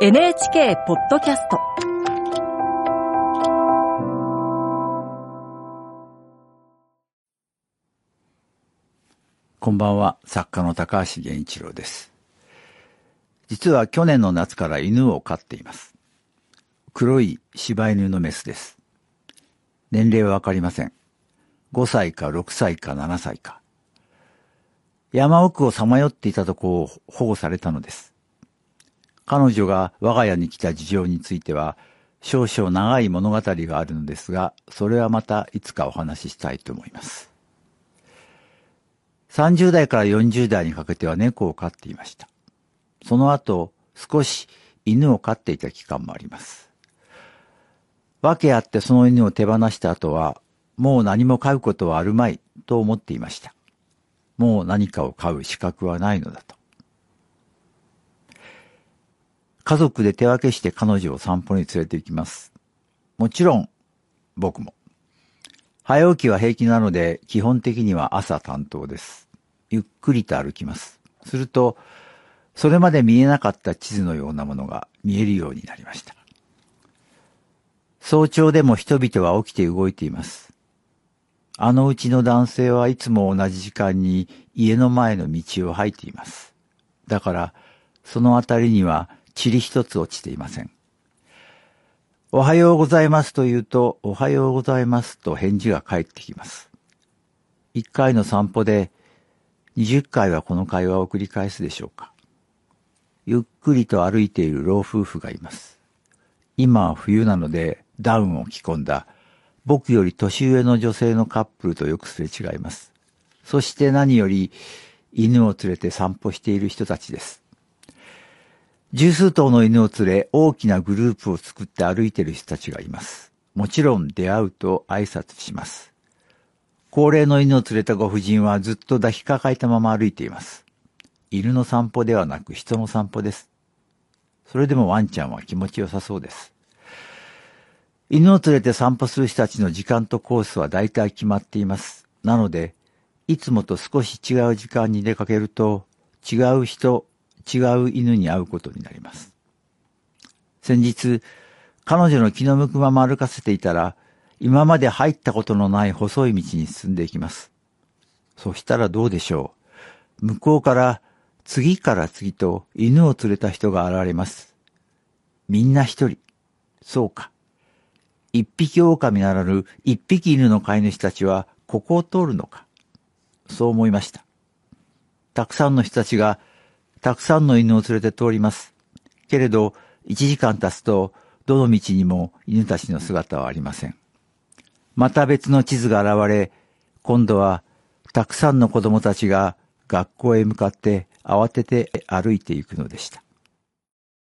NHK ポッドキャストこんばんは、作家の高橋源一郎です。実は去年の夏から犬を飼っています。黒い柴犬のメスです。年齢はわかりません。5歳か6歳か7歳か。山奥をさまよっていたとこを保護されたのです。彼女が我が家に来た事情については、少々長い物語があるのですが、それはまたいつかお話ししたいと思います。30代から40代にかけては猫を飼っていました。その後、少し犬を飼っていた期間もあります。訳あってその犬を手放した後は、もう何も飼うことはあるまいと思っていました。もう何かを飼う資格はないのだと。家族で手分けして彼女を散歩に連れて行きます。もちろん、僕も。早起きは平気なので、基本的には朝担当です。ゆっくりと歩きます。すると、それまで見えなかった地図のようなものが見えるようになりました。早朝でも人々は起きて動いています。あのうちの男性はいつも同じ時間に家の前の道を吐いています。だから、その辺りには塵一つ落ちていません。おはようございますと言うと、おはようございますと返事が返ってきます。一回の散歩で、二十回はこの会話を繰り返すでしょうか。ゆっくりと歩いている老夫婦がいます。今は冬なのでダウンを着込んだ僕より年上の女性のカップルとよくすれ違います。そして何より犬を連れて散歩している人たちです。十数頭の犬を連れ大きなグループを作って歩いている人たちがいます。もちろん出会うと挨拶します。高齢の犬を連れたご婦人はずっと抱きかかえたまま歩いています。犬の散歩ではなく人の散歩です。それでもワンちゃんは気持ちよさそうです。犬を連れて散歩する人たちの時間とコースは大体決まっています。なので、いつもと少し違う時間に出かけると、違う人、違う犬に会うことになります。先日、彼女の気の向くまま歩かせていたら、今まで入ったことのない細い道に進んでいきます。そしたらどうでしょう。向こうから次から次と犬を連れた人が現れます。みんな一人。そうか。一匹狼ならぬ一匹犬の飼い主たちはここを通るのか。そう思いました。たくさんの人たちがたくさんの犬を連れて通ります。けれど、1時間経つと、どの道にも犬たちの姿はありません。また別の地図が現れ、今度はたくさんの子供たちが学校へ向かって慌てて歩いていくのでした。